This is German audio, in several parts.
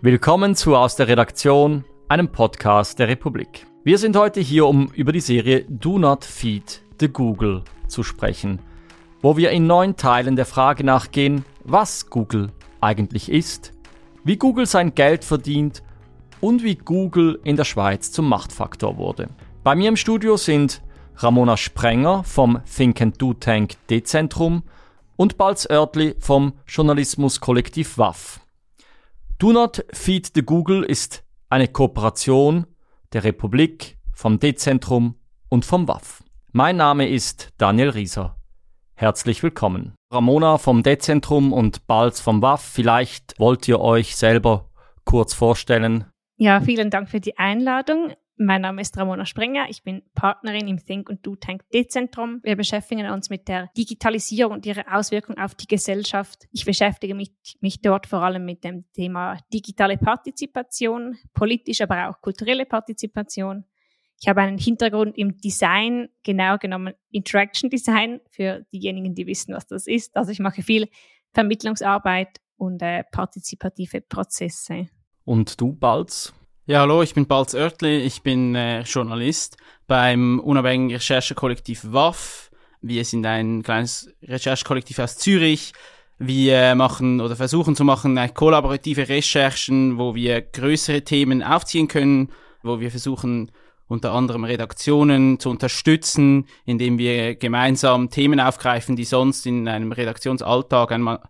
Willkommen zu Aus der Redaktion, einem Podcast der Republik. Wir sind heute hier, um über die Serie Do Not Feed the Google zu sprechen, wo wir in neun Teilen der Frage nachgehen, was Google eigentlich ist, wie Google sein Geld verdient und wie Google in der Schweiz zum Machtfaktor wurde. Bei mir im Studio sind Ramona Sprenger vom Think and Do Tank D-Zentrum und Balz Oertli vom Journalismuskollektiv WAF. Do Not Feed the Google ist eine Kooperation der Republik, vom D-Zentrum und vom WAF. Mein Name ist Daniel Rieser. Herzlich willkommen. Ramona vom D-Zentrum und Balz vom WAF, vielleicht wollt ihr euch selber kurz vorstellen. Ja, vielen Dank für die Einladung. Mein Name ist Ramona Sprenger. Ich bin Partnerin im Think und Do Tank D-Zentrum. Wir beschäftigen uns mit der Digitalisierung und ihrer Auswirkungen auf die Gesellschaft. Ich beschäftige mich, mich dort vor allem mit dem Thema digitale Partizipation, politisch, aber auch kulturelle Partizipation. Ich habe einen Hintergrund im Design, genau genommen Interaction Design, für diejenigen, die wissen, was das ist. Also ich mache viel Vermittlungsarbeit und äh, partizipative Prozesse. Und du, Balz? Ja, hallo, ich bin Balz Oertli, ich bin äh, Journalist beim unabhängigen Recherchekollektiv WAF. Wir sind ein kleines Recherchekollektiv aus Zürich. Wir machen oder versuchen zu machen kollaborative Recherchen, wo wir größere Themen aufziehen können, wo wir versuchen unter anderem Redaktionen zu unterstützen, indem wir gemeinsam Themen aufgreifen, die sonst in einem Redaktionsalltag einmal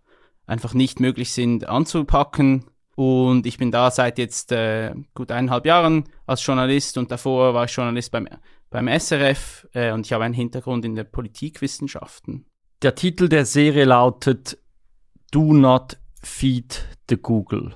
einfach nicht möglich sind anzupacken. Und ich bin da seit jetzt äh, gut eineinhalb Jahren als Journalist und davor war ich Journalist beim, beim SRF äh, und ich habe einen Hintergrund in der Politikwissenschaften. Der Titel der Serie lautet Do Not Feed the Google.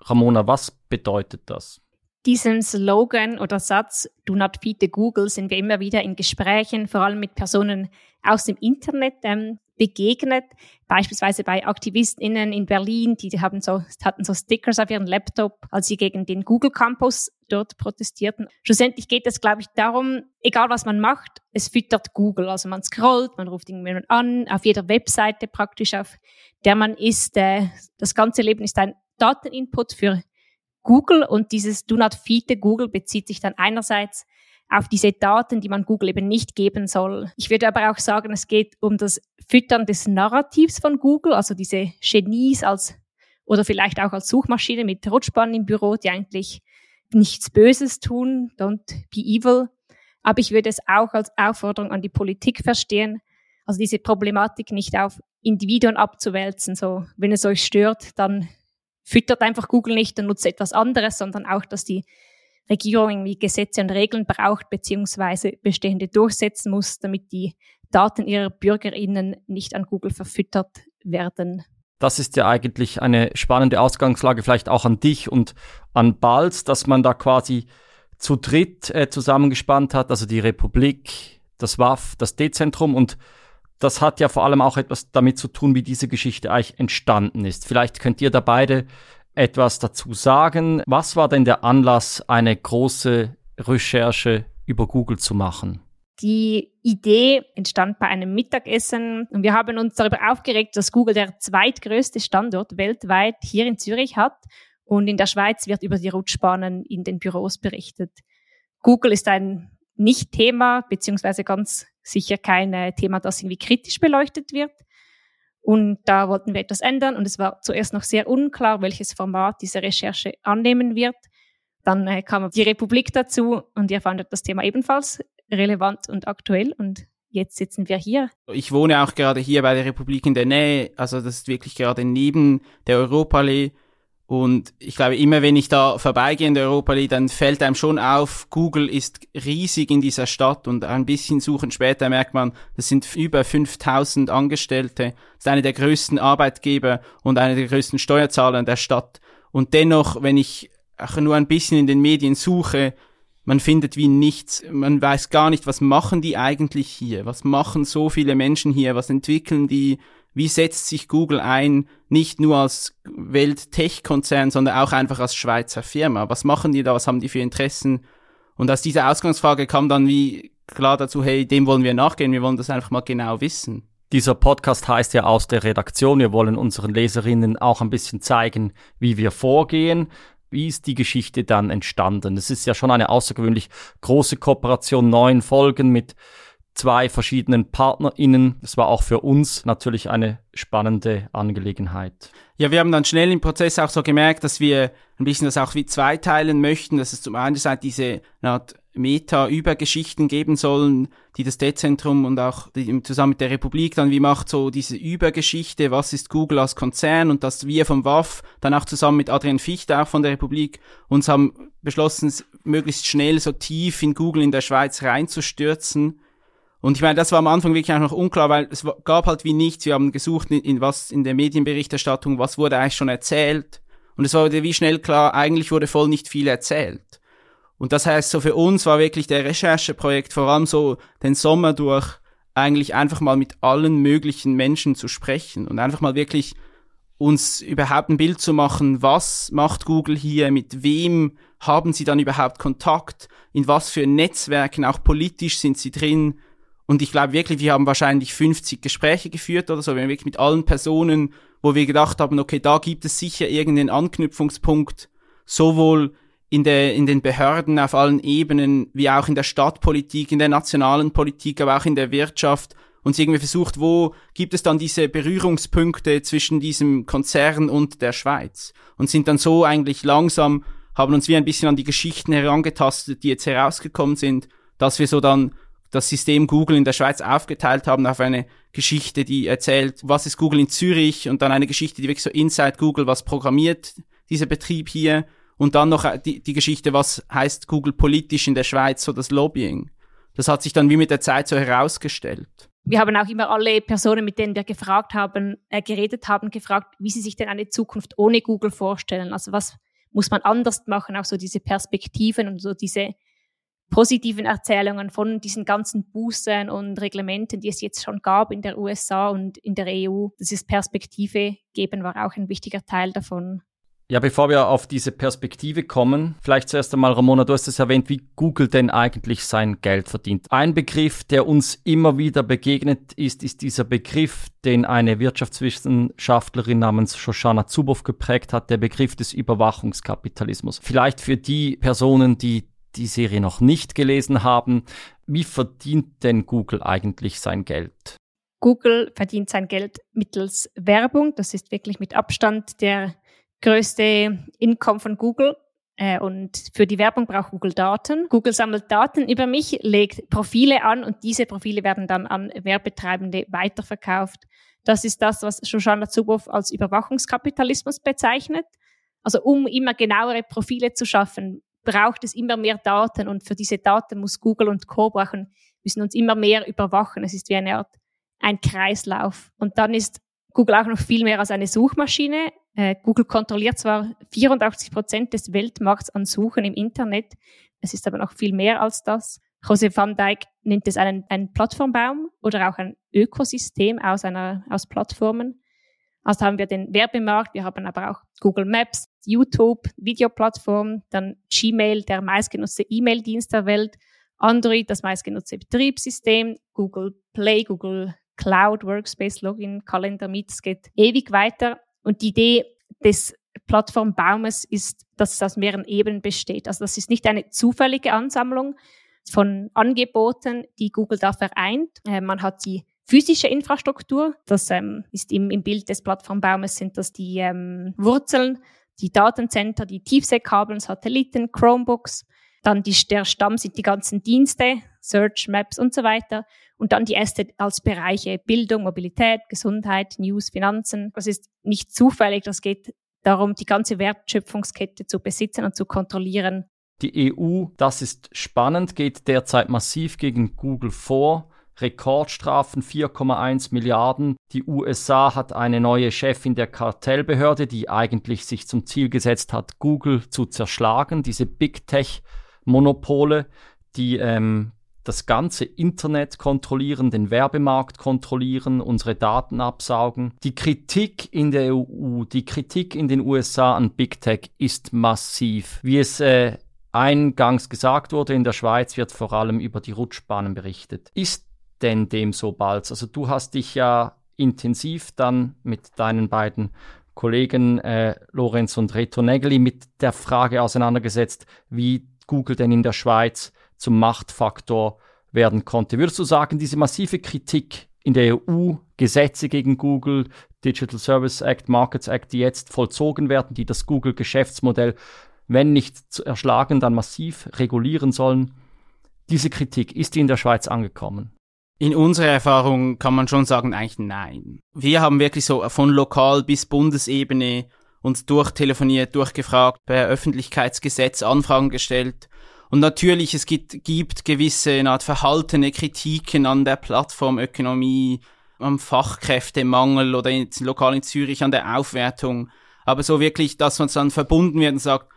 Ramona, was bedeutet das? Diesen Slogan oder Satz Do not feed the Google sind wir immer wieder in Gesprächen, vor allem mit Personen aus dem Internet ähm, begegnet, beispielsweise bei AktivistInnen in Berlin, die haben so, hatten so Stickers auf ihren Laptop, als sie gegen den Google Campus dort protestierten. Schlussendlich geht es, glaube ich, darum, egal was man macht, es füttert Google. Also man scrollt, man ruft irgendjemanden an, auf jeder Webseite praktisch, auf der man ist. Äh, das ganze Leben ist ein Dateninput für Google und dieses Do not feed the Google bezieht sich dann einerseits auf diese Daten, die man Google eben nicht geben soll. Ich würde aber auch sagen, es geht um das Füttern des Narrativs von Google, also diese Genies als oder vielleicht auch als Suchmaschine mit Rutschbahn im Büro, die eigentlich nichts Böses tun, don't be evil. Aber ich würde es auch als Aufforderung an die Politik verstehen, also diese Problematik nicht auf Individuen abzuwälzen. So, wenn es euch stört, dann füttert einfach Google nicht und nutzt etwas anderes, sondern auch, dass die Regierung irgendwie Gesetze und Regeln braucht, beziehungsweise bestehende durchsetzen muss, damit die Daten ihrer BürgerInnen nicht an Google verfüttert werden. Das ist ja eigentlich eine spannende Ausgangslage, vielleicht auch an dich und an Balz, dass man da quasi zu dritt äh, zusammengespannt hat, also die Republik, das WAF, das D-Zentrum und das hat ja vor allem auch etwas damit zu tun, wie diese Geschichte eigentlich entstanden ist. Vielleicht könnt ihr da beide etwas dazu sagen. Was war denn der Anlass, eine große Recherche über Google zu machen? Die Idee entstand bei einem Mittagessen und wir haben uns darüber aufgeregt, dass Google der zweitgrößte Standort weltweit hier in Zürich hat und in der Schweiz wird über die Rutschbahnen in den Büros berichtet. Google ist ein Nicht-Thema, beziehungsweise ganz sicher kein Thema, das irgendwie kritisch beleuchtet wird. Und da wollten wir etwas ändern und es war zuerst noch sehr unklar, welches Format diese Recherche annehmen wird. Dann äh, kam die Republik dazu und ihr fandet das Thema ebenfalls relevant und aktuell und jetzt sitzen wir hier. Ich wohne auch gerade hier bei der Republik in der Nähe, also das ist wirklich gerade neben der Europaallee und ich glaube, immer wenn ich da vorbeigehe in der Europa League, dann fällt einem schon auf, Google ist riesig in dieser Stadt und ein bisschen suchen später merkt man, das sind über 5000 Angestellte. Das ist einer der größten Arbeitgeber und einer der größten Steuerzahler in der Stadt. Und dennoch, wenn ich auch nur ein bisschen in den Medien suche, man findet wie nichts, man weiß gar nicht, was machen die eigentlich hier? Was machen so viele Menschen hier? Was entwickeln die? Wie setzt sich Google ein, nicht nur als Welt-Tech-Konzern, sondern auch einfach als Schweizer Firma? Was machen die da? Was haben die für Interessen? Und aus dieser Ausgangsfrage kam dann wie klar dazu, hey, dem wollen wir nachgehen, wir wollen das einfach mal genau wissen. Dieser Podcast heißt ja aus der Redaktion. Wir wollen unseren Leserinnen auch ein bisschen zeigen, wie wir vorgehen. Wie ist die Geschichte dann entstanden? Es ist ja schon eine außergewöhnlich große Kooperation, neun Folgen mit zwei verschiedenen PartnerInnen. Das war auch für uns natürlich eine spannende Angelegenheit. Ja, wir haben dann schnell im Prozess auch so gemerkt, dass wir ein bisschen das auch wie zweiteilen möchten, dass es zum einen Seite diese Art Meta-Übergeschichten geben sollen, die das D-Zentrum und auch die, zusammen mit der Republik dann wie macht so diese Übergeschichte, was ist Google als Konzern und dass wir vom WAF dann auch zusammen mit Adrian Fichte auch von der Republik uns haben beschlossen, möglichst schnell so tief in Google in der Schweiz reinzustürzen und ich meine, das war am Anfang wirklich auch noch unklar, weil es gab halt wie nichts. Wir haben gesucht, in, in was in der Medienberichterstattung, was wurde eigentlich schon erzählt. Und es war wie schnell klar, eigentlich wurde voll nicht viel erzählt. Und das heißt, so für uns war wirklich der Rechercheprojekt vor allem so den Sommer durch eigentlich einfach mal mit allen möglichen Menschen zu sprechen und einfach mal wirklich uns überhaupt ein Bild zu machen, was macht Google hier, mit wem haben sie dann überhaupt Kontakt, in was für Netzwerken, auch politisch sind sie drin, und ich glaube wirklich, wir haben wahrscheinlich 50 Gespräche geführt oder so, wir haben wirklich mit allen Personen, wo wir gedacht haben, okay, da gibt es sicher irgendeinen Anknüpfungspunkt, sowohl in, der, in den Behörden auf allen Ebenen, wie auch in der Stadtpolitik, in der nationalen Politik, aber auch in der Wirtschaft, uns irgendwie versucht, wo gibt es dann diese Berührungspunkte zwischen diesem Konzern und der Schweiz? Und sind dann so eigentlich langsam, haben uns wie ein bisschen an die Geschichten herangetastet, die jetzt herausgekommen sind, dass wir so dann das System Google in der Schweiz aufgeteilt haben auf eine Geschichte, die erzählt, was ist Google in Zürich und dann eine Geschichte, die wirklich so inside Google, was programmiert dieser Betrieb hier und dann noch die, die Geschichte, was heißt Google politisch in der Schweiz, so das Lobbying. Das hat sich dann wie mit der Zeit so herausgestellt. Wir haben auch immer alle Personen, mit denen wir gefragt haben, äh, geredet haben, gefragt, wie sie sich denn eine Zukunft ohne Google vorstellen. Also was muss man anders machen, auch so diese Perspektiven und so diese positiven Erzählungen von diesen ganzen Bußen und Reglementen, die es jetzt schon gab in der USA und in der EU. Das ist Perspektive geben war auch ein wichtiger Teil davon. Ja, bevor wir auf diese Perspektive kommen, vielleicht zuerst einmal, Ramona, du hast es erwähnt, wie Google denn eigentlich sein Geld verdient. Ein Begriff, der uns immer wieder begegnet ist, ist dieser Begriff, den eine Wirtschaftswissenschaftlerin namens Shoshana Zuboff geprägt hat, der Begriff des Überwachungskapitalismus. Vielleicht für die Personen, die die Serie noch nicht gelesen haben, wie verdient denn Google eigentlich sein Geld? Google verdient sein Geld mittels Werbung. Das ist wirklich mit Abstand der größte Income von Google. Äh, und für die Werbung braucht Google Daten. Google sammelt Daten über mich, legt Profile an und diese Profile werden dann an Werbetreibende weiterverkauft. Das ist das, was Shoshana Zuboff als Überwachungskapitalismus bezeichnet. Also um immer genauere Profile zu schaffen, braucht es immer mehr Daten und für diese Daten muss Google und Co. brauchen, müssen uns immer mehr überwachen. Es ist wie eine Art, ein Kreislauf. Und dann ist Google auch noch viel mehr als eine Suchmaschine. Äh, Google kontrolliert zwar 84 Prozent des Weltmarkts an Suchen im Internet, es ist aber noch viel mehr als das. Jose van Dijk nennt es einen, einen Plattformbaum oder auch ein Ökosystem aus, einer, aus Plattformen. Also haben wir den Werbemarkt, wir haben aber auch Google Maps, YouTube, Videoplattform, dann Gmail, der meistgenutzte E-Mail-Dienst der Welt, Android, das meistgenutzte Betriebssystem, Google Play, Google Cloud, Workspace, Login, Kalender, Meet, es geht ewig weiter. Und die Idee des Plattformbaumes ist, dass es aus mehreren Ebenen besteht. Also das ist nicht eine zufällige Ansammlung von Angeboten, die Google da vereint. Äh, man hat die physische Infrastruktur. Das ähm, ist im, im Bild des Plattformbaumes sind das die ähm, Wurzeln, die Datencenter, die Tiefseekabeln, Satelliten, Chromebooks. Dann die, der Stamm sind die ganzen Dienste, Search, Maps und so weiter. Und dann die erste als Bereiche Bildung, Mobilität, Gesundheit, News, Finanzen. Das ist nicht zufällig, das geht darum, die ganze Wertschöpfungskette zu besitzen und zu kontrollieren. Die EU, das ist spannend, geht derzeit massiv gegen Google vor. Rekordstrafen 4,1 Milliarden. Die USA hat eine neue Chefin der Kartellbehörde, die eigentlich sich zum Ziel gesetzt hat, Google zu zerschlagen. Diese Big Tech-Monopole, die ähm, das ganze Internet kontrollieren, den Werbemarkt kontrollieren, unsere Daten absaugen. Die Kritik in der EU, die Kritik in den USA an Big Tech ist massiv. Wie es äh, eingangs gesagt wurde, in der Schweiz wird vor allem über die Rutschbahnen berichtet. Ist denn dem so bald? Also du hast dich ja intensiv dann mit deinen beiden Kollegen äh, Lorenz und Reto Nägeli mit der Frage auseinandergesetzt, wie Google denn in der Schweiz zum Machtfaktor werden konnte. Würdest du sagen, diese massive Kritik in der EU, Gesetze gegen Google, Digital Service Act, Markets Act, die jetzt vollzogen werden, die das Google-Geschäftsmodell, wenn nicht erschlagen, dann massiv regulieren sollen, diese Kritik, ist die in der Schweiz angekommen? In unserer Erfahrung kann man schon sagen, eigentlich nein. Wir haben wirklich so von lokal bis Bundesebene uns durchtelefoniert, durchgefragt, per Öffentlichkeitsgesetz Anfragen gestellt. Und natürlich, es gibt, gibt gewisse eine Art verhaltene Kritiken an der Plattformökonomie, am Fachkräftemangel oder in, lokal in Zürich an der Aufwertung. Aber so wirklich, dass man dann verbunden wird und sagt,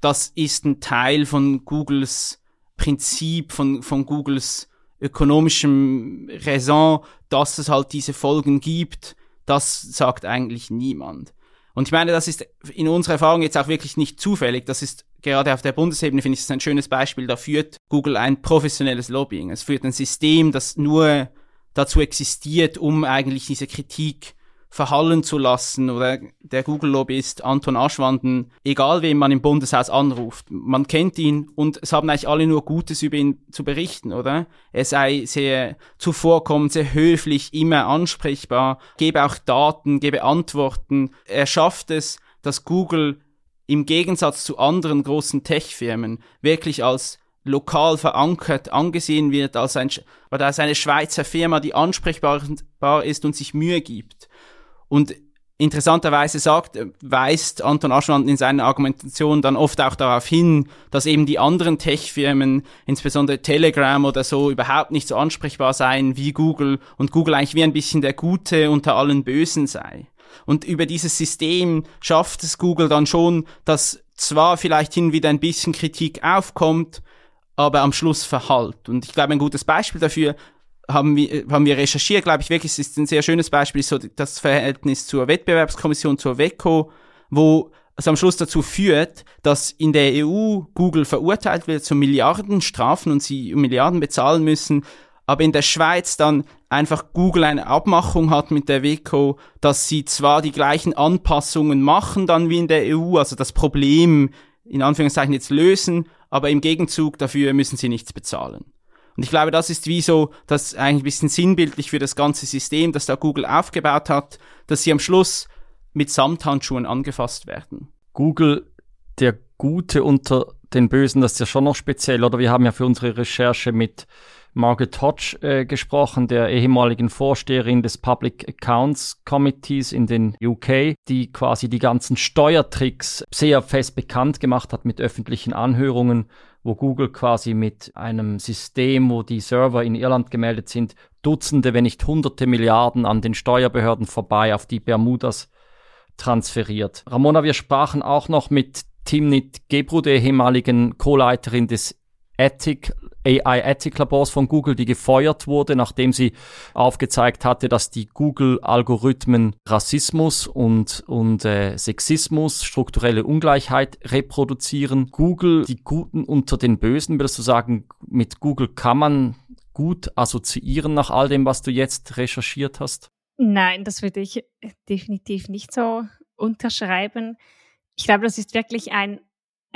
das ist ein Teil von Googles Prinzip, von, von Googles ökonomischem Raison, dass es halt diese Folgen gibt, das sagt eigentlich niemand. Und ich meine, das ist in unserer Erfahrung jetzt auch wirklich nicht zufällig. Das ist gerade auf der Bundesebene, finde ich, ist ein schönes Beispiel. Da führt Google ein professionelles Lobbying. Es führt ein System, das nur dazu existiert, um eigentlich diese Kritik verhallen zu lassen oder der Google-Lobbyist Anton Aschwanden, egal wem man im Bundeshaus anruft, man kennt ihn und es haben eigentlich alle nur Gutes über ihn zu berichten, oder? Er sei sehr zuvorkommend, sehr höflich, immer ansprechbar, gebe auch Daten, gebe Antworten. Er schafft es, dass Google im Gegensatz zu anderen großen Tech-Firmen wirklich als lokal verankert angesehen wird als, ein, als eine Schweizer Firma, die ansprechbar ist und sich Mühe gibt. Und interessanterweise sagt, weist Anton Aschwand in seiner Argumentation dann oft auch darauf hin, dass eben die anderen Tech-Firmen, insbesondere Telegram oder so, überhaupt nicht so ansprechbar seien wie Google und Google eigentlich wie ein bisschen der Gute unter allen Bösen sei. Und über dieses System schafft es Google dann schon, dass zwar vielleicht hin wieder ein bisschen Kritik aufkommt, aber am Schluss verhallt. Und ich glaube, ein gutes Beispiel dafür haben wir, haben wir recherchiert, glaube ich wirklich, es ist ein sehr schönes Beispiel, so das Verhältnis zur Wettbewerbskommission, zur WECO, wo es am Schluss dazu führt, dass in der EU Google verurteilt wird zu Milliardenstrafen und sie Milliarden bezahlen müssen, aber in der Schweiz dann einfach Google eine Abmachung hat mit der WECO, dass sie zwar die gleichen Anpassungen machen dann wie in der EU, also das Problem in Anführungszeichen jetzt lösen, aber im Gegenzug dafür müssen sie nichts bezahlen. Und ich glaube, das ist wie so, das eigentlich ein bisschen sinnbildlich für das ganze System, das da Google aufgebaut hat, dass sie am Schluss mit Samthandschuhen angefasst werden. Google, der Gute unter den Bösen, das ist ja schon noch speziell, oder? Wir haben ja für unsere Recherche mit Margaret Hodge äh, gesprochen, der ehemaligen Vorsteherin des Public Accounts Committees in den UK, die quasi die ganzen Steuertricks sehr fest bekannt gemacht hat mit öffentlichen Anhörungen wo Google quasi mit einem System, wo die Server in Irland gemeldet sind, Dutzende, wenn nicht Hunderte Milliarden an den Steuerbehörden vorbei auf die Bermudas transferiert. Ramona, wir sprachen auch noch mit Timnit Gebru, der ehemaligen Co-Leiterin des Ethic, AI Ethic Labors von Google, die gefeuert wurde, nachdem sie aufgezeigt hatte, dass die Google-Algorithmen Rassismus und, und äh, Sexismus, strukturelle Ungleichheit reproduzieren. Google, die Guten unter den Bösen, würdest du sagen, mit Google kann man gut assoziieren nach all dem, was du jetzt recherchiert hast? Nein, das würde ich definitiv nicht so unterschreiben. Ich glaube, das ist wirklich ein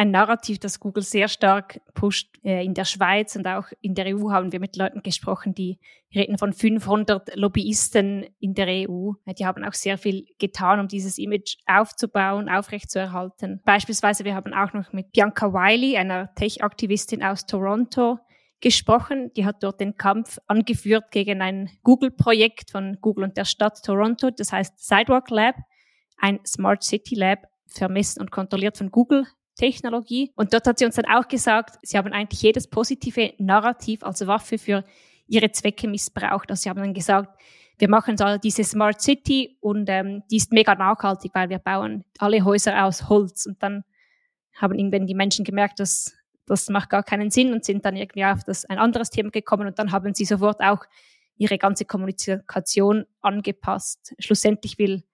ein Narrativ, das Google sehr stark pusht. Äh, in der Schweiz und auch in der EU haben wir mit Leuten gesprochen, die reden von 500 Lobbyisten in der EU. Die haben auch sehr viel getan, um dieses Image aufzubauen, aufrechtzuerhalten. Beispielsweise, wir haben auch noch mit Bianca Wiley, einer Tech-Aktivistin aus Toronto, gesprochen. Die hat dort den Kampf angeführt gegen ein Google-Projekt von Google und der Stadt Toronto, das heißt Sidewalk Lab, ein Smart City Lab vermessen und kontrolliert von Google Technologie. Und dort hat sie uns dann auch gesagt, sie haben eigentlich jedes positive Narrativ als Waffe für ihre Zwecke missbraucht. Also sie haben dann gesagt, wir machen so diese Smart City und ähm, die ist mega nachhaltig, weil wir bauen alle Häuser aus Holz. Und dann haben irgendwann die Menschen gemerkt, dass das macht gar keinen Sinn und sind dann irgendwie auf das ein anderes Thema gekommen und dann haben sie sofort auch ihre ganze Kommunikation angepasst. Schlussendlich will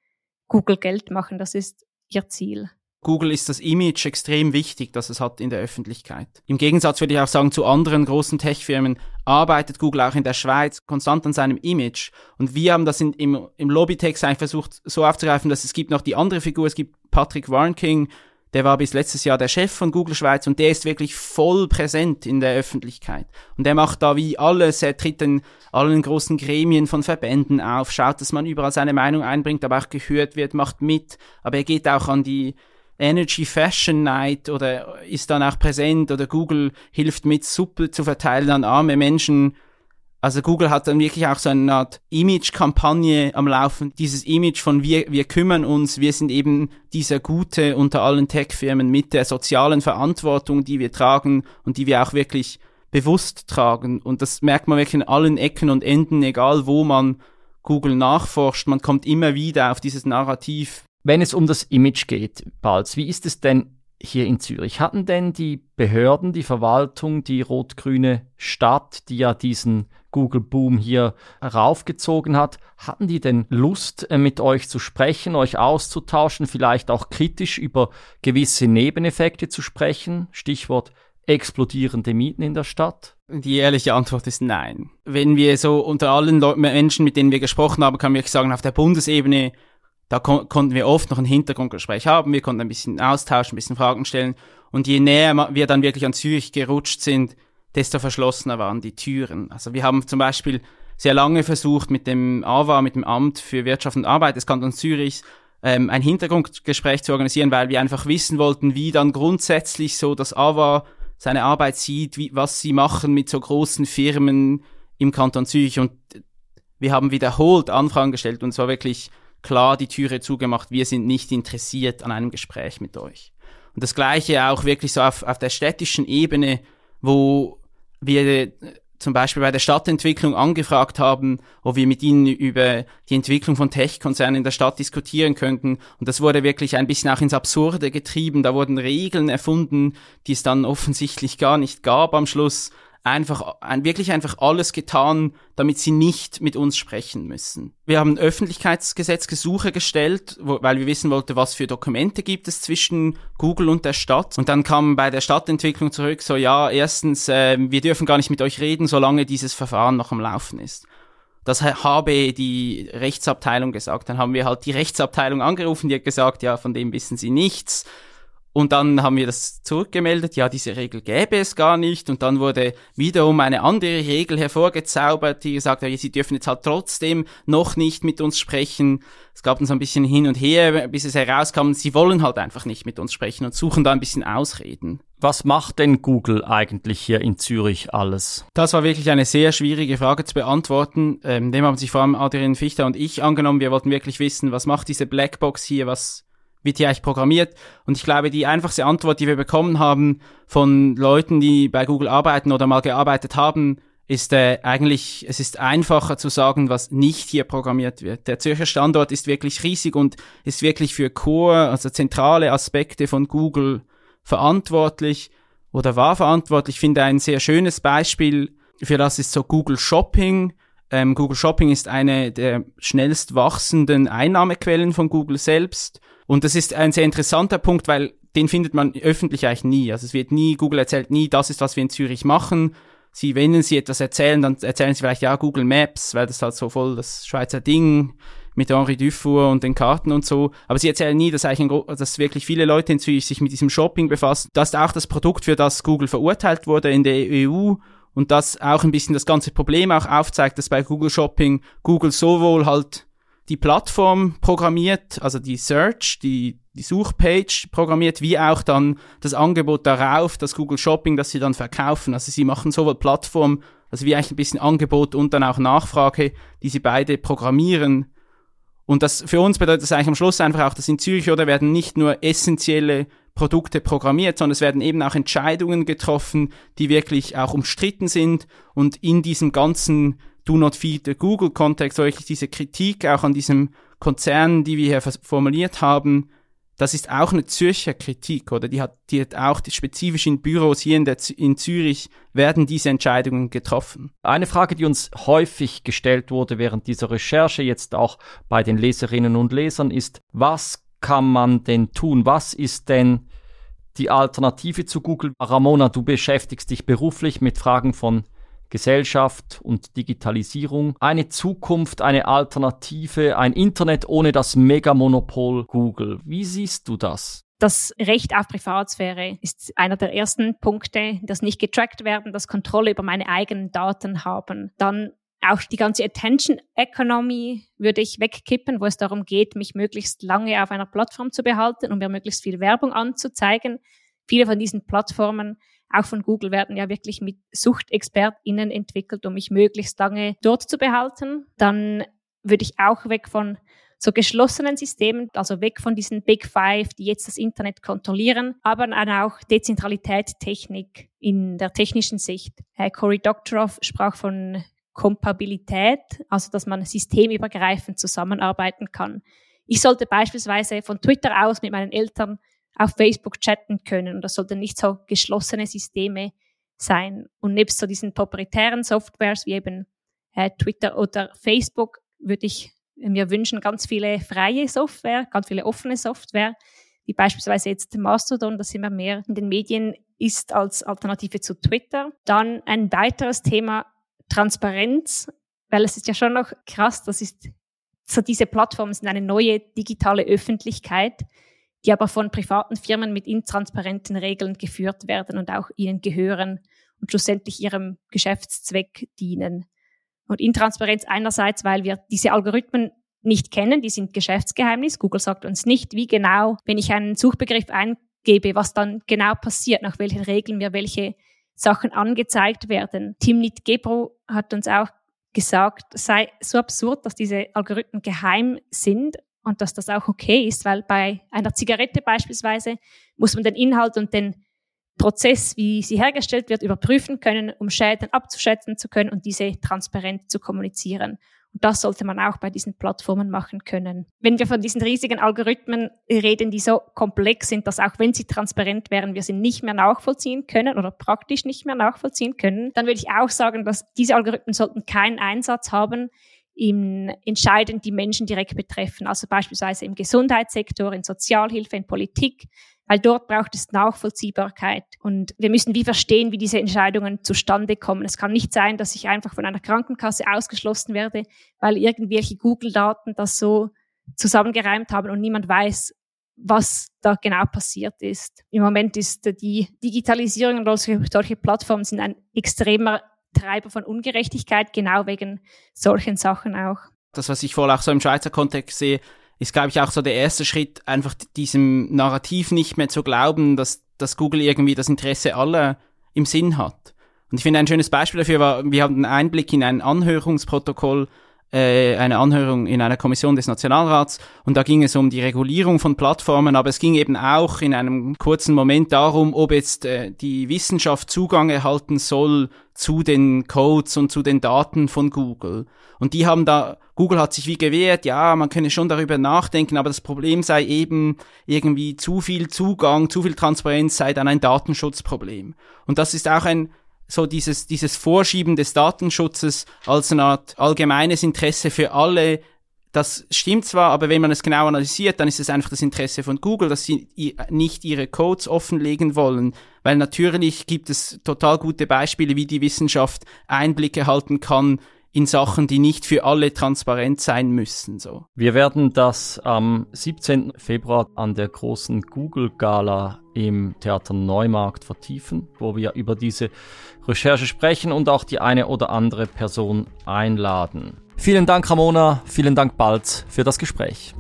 Google Geld machen, das ist ihr Ziel. Google ist das Image extrem wichtig, das es hat in der Öffentlichkeit. Im Gegensatz würde ich auch sagen, zu anderen großen Tech-Firmen arbeitet Google auch in der Schweiz konstant an seinem Image. Und wir haben das in, im, im Lobbytext eigentlich versucht so aufzugreifen, dass es gibt noch die andere Figur, es gibt Patrick Warnking, der war bis letztes Jahr der Chef von Google Schweiz und der ist wirklich voll präsent in der Öffentlichkeit. Und der macht da wie alles, er tritt in allen großen Gremien von Verbänden auf, schaut, dass man überall seine Meinung einbringt, aber auch gehört wird, macht mit, aber er geht auch an die Energy Fashion Night oder ist dann auch präsent oder Google hilft mit Suppe zu verteilen an arme Menschen also Google hat dann wirklich auch so eine Art Image-Kampagne am Laufen. Dieses Image von wir, wir kümmern uns, wir sind eben dieser Gute unter allen Tech-Firmen mit der sozialen Verantwortung, die wir tragen und die wir auch wirklich bewusst tragen. Und das merkt man wirklich in allen Ecken und Enden, egal wo man Google nachforscht. Man kommt immer wieder auf dieses Narrativ. Wenn es um das Image geht, Balz, wie ist es denn hier in Zürich. Hatten denn die Behörden, die Verwaltung, die rot-grüne Stadt, die ja diesen Google-Boom hier raufgezogen hat, hatten die denn Lust, äh, mit euch zu sprechen, euch auszutauschen, vielleicht auch kritisch über gewisse Nebeneffekte zu sprechen? Stichwort explodierende Mieten in der Stadt? Die ehrliche Antwort ist nein. Wenn wir so unter allen Le Menschen, mit denen wir gesprochen haben, kann ich sagen, auf der Bundesebene da kon konnten wir oft noch ein Hintergrundgespräch haben, wir konnten ein bisschen austauschen, ein bisschen Fragen stellen. Und je näher wir dann wirklich an Zürich gerutscht sind, desto verschlossener waren die Türen. Also wir haben zum Beispiel sehr lange versucht, mit dem AWA, mit dem Amt für Wirtschaft und Arbeit des Kantons Zürich, ähm, ein Hintergrundgespräch zu organisieren, weil wir einfach wissen wollten, wie dann grundsätzlich so das AWA seine Arbeit sieht, wie, was sie machen mit so großen Firmen im Kanton Zürich. Und wir haben wiederholt Anfragen gestellt und zwar wirklich klar die Türe zugemacht, wir sind nicht interessiert an einem Gespräch mit euch. Und das gleiche auch wirklich so auf, auf der städtischen Ebene, wo wir äh, zum Beispiel bei der Stadtentwicklung angefragt haben, ob wir mit ihnen über die Entwicklung von Tech-Konzernen in der Stadt diskutieren könnten. Und das wurde wirklich ein bisschen auch ins Absurde getrieben. Da wurden Regeln erfunden, die es dann offensichtlich gar nicht gab am Schluss einfach, ein, wirklich einfach alles getan, damit sie nicht mit uns sprechen müssen. Wir haben Öffentlichkeitsgesetzgesuche gestellt, wo, weil wir wissen wollten, was für Dokumente gibt es zwischen Google und der Stadt. Und dann kam bei der Stadtentwicklung zurück, so ja, erstens, äh, wir dürfen gar nicht mit euch reden, solange dieses Verfahren noch am Laufen ist. Das habe die Rechtsabteilung gesagt. Dann haben wir halt die Rechtsabteilung angerufen, die hat gesagt, ja, von dem wissen sie nichts. Und dann haben wir das zurückgemeldet, ja, diese Regel gäbe es gar nicht. Und dann wurde wiederum eine andere Regel hervorgezaubert, die gesagt hat, ja, sie dürfen jetzt halt trotzdem noch nicht mit uns sprechen. Es gab uns ein bisschen hin und her, bis es herauskam, sie wollen halt einfach nicht mit uns sprechen und suchen da ein bisschen Ausreden. Was macht denn Google eigentlich hier in Zürich alles? Das war wirklich eine sehr schwierige Frage zu beantworten. Ähm, dem haben sich vor allem Adrian Fichter und ich angenommen. Wir wollten wirklich wissen, was macht diese Blackbox hier, was wird hier eigentlich programmiert? Und ich glaube, die einfachste Antwort, die wir bekommen haben von Leuten, die bei Google arbeiten oder mal gearbeitet haben, ist äh, eigentlich, es ist einfacher zu sagen, was nicht hier programmiert wird. Der Zürcher Standort ist wirklich riesig und ist wirklich für Core, also zentrale Aspekte von Google verantwortlich oder war verantwortlich. Ich finde ein sehr schönes Beispiel für das ist so Google Shopping. Ähm, Google Shopping ist eine der schnellst wachsenden Einnahmequellen von Google selbst und das ist ein sehr interessanter Punkt, weil den findet man öffentlich eigentlich nie. Also es wird nie, Google erzählt nie, das ist, was wir in Zürich machen. Sie, wenn sie etwas erzählen, dann erzählen sie vielleicht, ja, Google Maps, weil das halt so voll das Schweizer Ding mit Henri Dufour und den Karten und so. Aber sie erzählen nie, dass eigentlich dass wirklich viele Leute in Zürich sich mit diesem Shopping befassen. Das ist auch das Produkt, für das Google verurteilt wurde in der EU und das auch ein bisschen das ganze Problem auch aufzeigt, dass bei Google Shopping Google sowohl halt die Plattform programmiert, also die Search, die, die Suchpage programmiert, wie auch dann das Angebot darauf, das Google Shopping, das sie dann verkaufen. Also sie machen sowohl Plattform, also wie eigentlich ein bisschen Angebot und dann auch Nachfrage, die sie beide programmieren. Und das für uns bedeutet das eigentlich am Schluss einfach auch, dass in Zürich oder werden nicht nur essentielle Produkte programmiert, sondern es werden eben auch Entscheidungen getroffen, die wirklich auch umstritten sind und in diesem ganzen Do Not Feed the Google-Kontext, wirklich diese Kritik auch an diesem Konzern, die wir hier formuliert haben, das ist auch eine Zürcher Kritik, oder? Die hat, die hat auch die spezifisch in Büros hier in, der, in Zürich werden diese Entscheidungen getroffen. Eine Frage, die uns häufig gestellt wurde während dieser Recherche, jetzt auch bei den Leserinnen und Lesern, ist, was kann man denn tun? Was ist denn die Alternative zu Google? Ramona, du beschäftigst dich beruflich mit Fragen von Gesellschaft und Digitalisierung. Eine Zukunft, eine Alternative, ein Internet ohne das Megamonopol Google. Wie siehst du das? Das Recht auf Privatsphäre ist einer der ersten Punkte, das nicht getrackt werden, das Kontrolle über meine eigenen Daten haben. Dann auch die ganze Attention Economy würde ich wegkippen, wo es darum geht, mich möglichst lange auf einer Plattform zu behalten und mir möglichst viel Werbung anzuzeigen. Viele von diesen Plattformen, auch von Google, werden ja wirklich mit SuchtexpertInnen entwickelt, um mich möglichst lange dort zu behalten. Dann würde ich auch weg von so geschlossenen Systemen, also weg von diesen Big Five, die jetzt das Internet kontrollieren, aber dann auch Dezentralität, Technik in der technischen Sicht. Herr Cory Doctorow sprach von Kompabilität, also dass man systemübergreifend zusammenarbeiten kann. Ich sollte beispielsweise von Twitter aus mit meinen Eltern auf Facebook chatten können und das sollten nicht so geschlossene Systeme sein. Und nebst so diesen proprietären Softwares wie eben äh, Twitter oder Facebook würde ich mir wünschen ganz viele freie Software, ganz viele offene Software, wie beispielsweise jetzt Mastodon, das immer mehr in den Medien ist als Alternative zu Twitter. Dann ein weiteres Thema Transparenz, weil es ist ja schon noch krass, das ist so diese Plattformen sind eine neue digitale Öffentlichkeit, die aber von privaten Firmen mit intransparenten Regeln geführt werden und auch ihnen gehören und schlussendlich ihrem Geschäftszweck dienen. Und Intransparenz einerseits, weil wir diese Algorithmen nicht kennen, die sind Geschäftsgeheimnis. Google sagt uns nicht, wie genau, wenn ich einen Suchbegriff eingebe, was dann genau passiert, nach welchen Regeln mir welche Sachen angezeigt werden. Timnit Gebro hat uns auch gesagt, es sei so absurd, dass diese Algorithmen geheim sind und dass das auch okay ist, weil bei einer Zigarette beispielsweise muss man den Inhalt und den Prozess, wie sie hergestellt wird, überprüfen können, um Schäden abzuschätzen zu können und diese transparent zu kommunizieren. Und das sollte man auch bei diesen Plattformen machen können. Wenn wir von diesen riesigen Algorithmen reden, die so komplex sind, dass auch wenn sie transparent wären, wir sie nicht mehr nachvollziehen können oder praktisch nicht mehr nachvollziehen können, dann würde ich auch sagen, dass diese Algorithmen sollten keinen Einsatz haben im Entscheiden, die Menschen direkt betreffen. Also beispielsweise im Gesundheitssektor, in Sozialhilfe, in Politik, weil dort braucht es Nachvollziehbarkeit. Und wir müssen wie verstehen, wie diese Entscheidungen zustande kommen. Es kann nicht sein, dass ich einfach von einer Krankenkasse ausgeschlossen werde, weil irgendwelche Google-Daten das so zusammengereimt haben und niemand weiß, was da genau passiert ist. Im Moment ist die Digitalisierung und solche, solche Plattformen sind ein extremer Treiber von Ungerechtigkeit, genau wegen solchen Sachen auch. Das, was ich vorher auch so im Schweizer Kontext sehe, ist, glaube ich, auch so der erste Schritt, einfach diesem Narrativ nicht mehr zu glauben, dass, dass Google irgendwie das Interesse aller im Sinn hat. Und ich finde, ein schönes Beispiel dafür war, wir haben einen Einblick in ein Anhörungsprotokoll, äh, eine Anhörung in einer Kommission des Nationalrats und da ging es um die Regulierung von Plattformen, aber es ging eben auch in einem kurzen Moment darum, ob jetzt äh, die Wissenschaft Zugang erhalten soll zu den Codes und zu den Daten von Google. Und die haben da, Google hat sich wie gewehrt, ja, man könne schon darüber nachdenken, aber das Problem sei eben irgendwie zu viel Zugang, zu viel Transparenz sei dann ein Datenschutzproblem. Und das ist auch ein, so dieses, dieses Vorschieben des Datenschutzes als eine Art allgemeines Interesse für alle. Das stimmt zwar, aber wenn man es genau analysiert, dann ist es einfach das Interesse von Google, dass sie nicht ihre Codes offenlegen wollen, weil natürlich gibt es total gute Beispiele, wie die Wissenschaft Einblicke halten kann in Sachen, die nicht für alle transparent sein müssen. So. Wir werden das am 17. Februar an der großen Google Gala im Theater Neumarkt vertiefen, wo wir über diese Recherche sprechen und auch die eine oder andere Person einladen. Vielen Dank, Ramona. Vielen Dank, Balz, für das Gespräch.